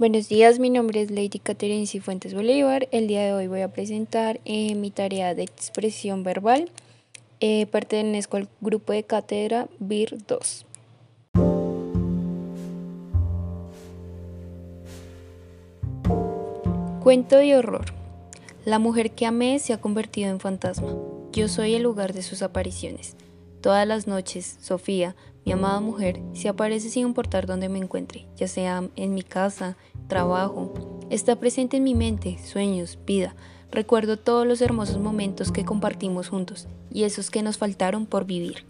Buenos días, mi nombre es Lady Catherine Cifuentes Bolívar. El día de hoy voy a presentar eh, mi tarea de expresión verbal. Eh, pertenezco al grupo de cátedra BIR 2. Cuento de horror. La mujer que amé se ha convertido en fantasma. Yo soy el lugar de sus apariciones. Todas las noches, Sofía, mi amada mujer, se aparece sin importar dónde me encuentre, ya sea en mi casa, trabajo. Está presente en mi mente, sueños, vida. Recuerdo todos los hermosos momentos que compartimos juntos y esos que nos faltaron por vivir.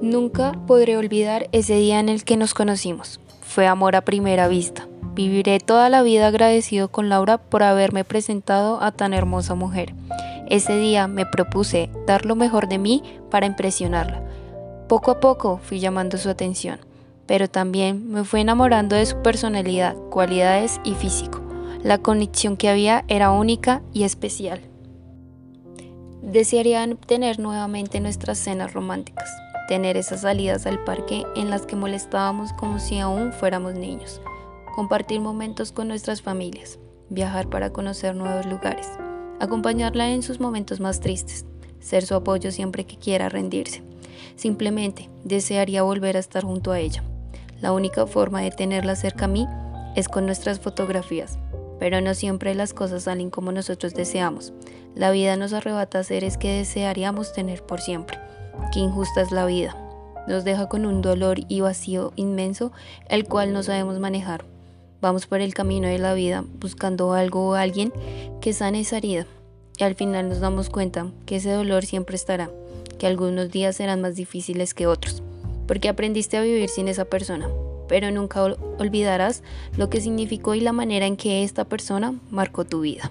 Nunca podré olvidar ese día en el que nos conocimos. Fue amor a primera vista. Viviré toda la vida agradecido con Laura por haberme presentado a tan hermosa mujer. Ese día me propuse dar lo mejor de mí para impresionarla. Poco a poco fui llamando su atención, pero también me fui enamorando de su personalidad, cualidades y físico. La conexión que había era única y especial. Desearía tener nuevamente nuestras cenas románticas, tener esas salidas al parque en las que molestábamos como si aún fuéramos niños, compartir momentos con nuestras familias, viajar para conocer nuevos lugares acompañarla en sus momentos más tristes, ser su apoyo siempre que quiera rendirse. Simplemente desearía volver a estar junto a ella. La única forma de tenerla cerca a mí es con nuestras fotografías, pero no siempre las cosas salen como nosotros deseamos. La vida nos arrebata seres que desearíamos tener por siempre. Qué injusta es la vida. Nos deja con un dolor y vacío inmenso, el cual no sabemos manejar. Vamos por el camino de la vida buscando algo o alguien que sane esa herida. Y al final nos damos cuenta que ese dolor siempre estará, que algunos días serán más difíciles que otros, porque aprendiste a vivir sin esa persona, pero nunca olvidarás lo que significó y la manera en que esta persona marcó tu vida.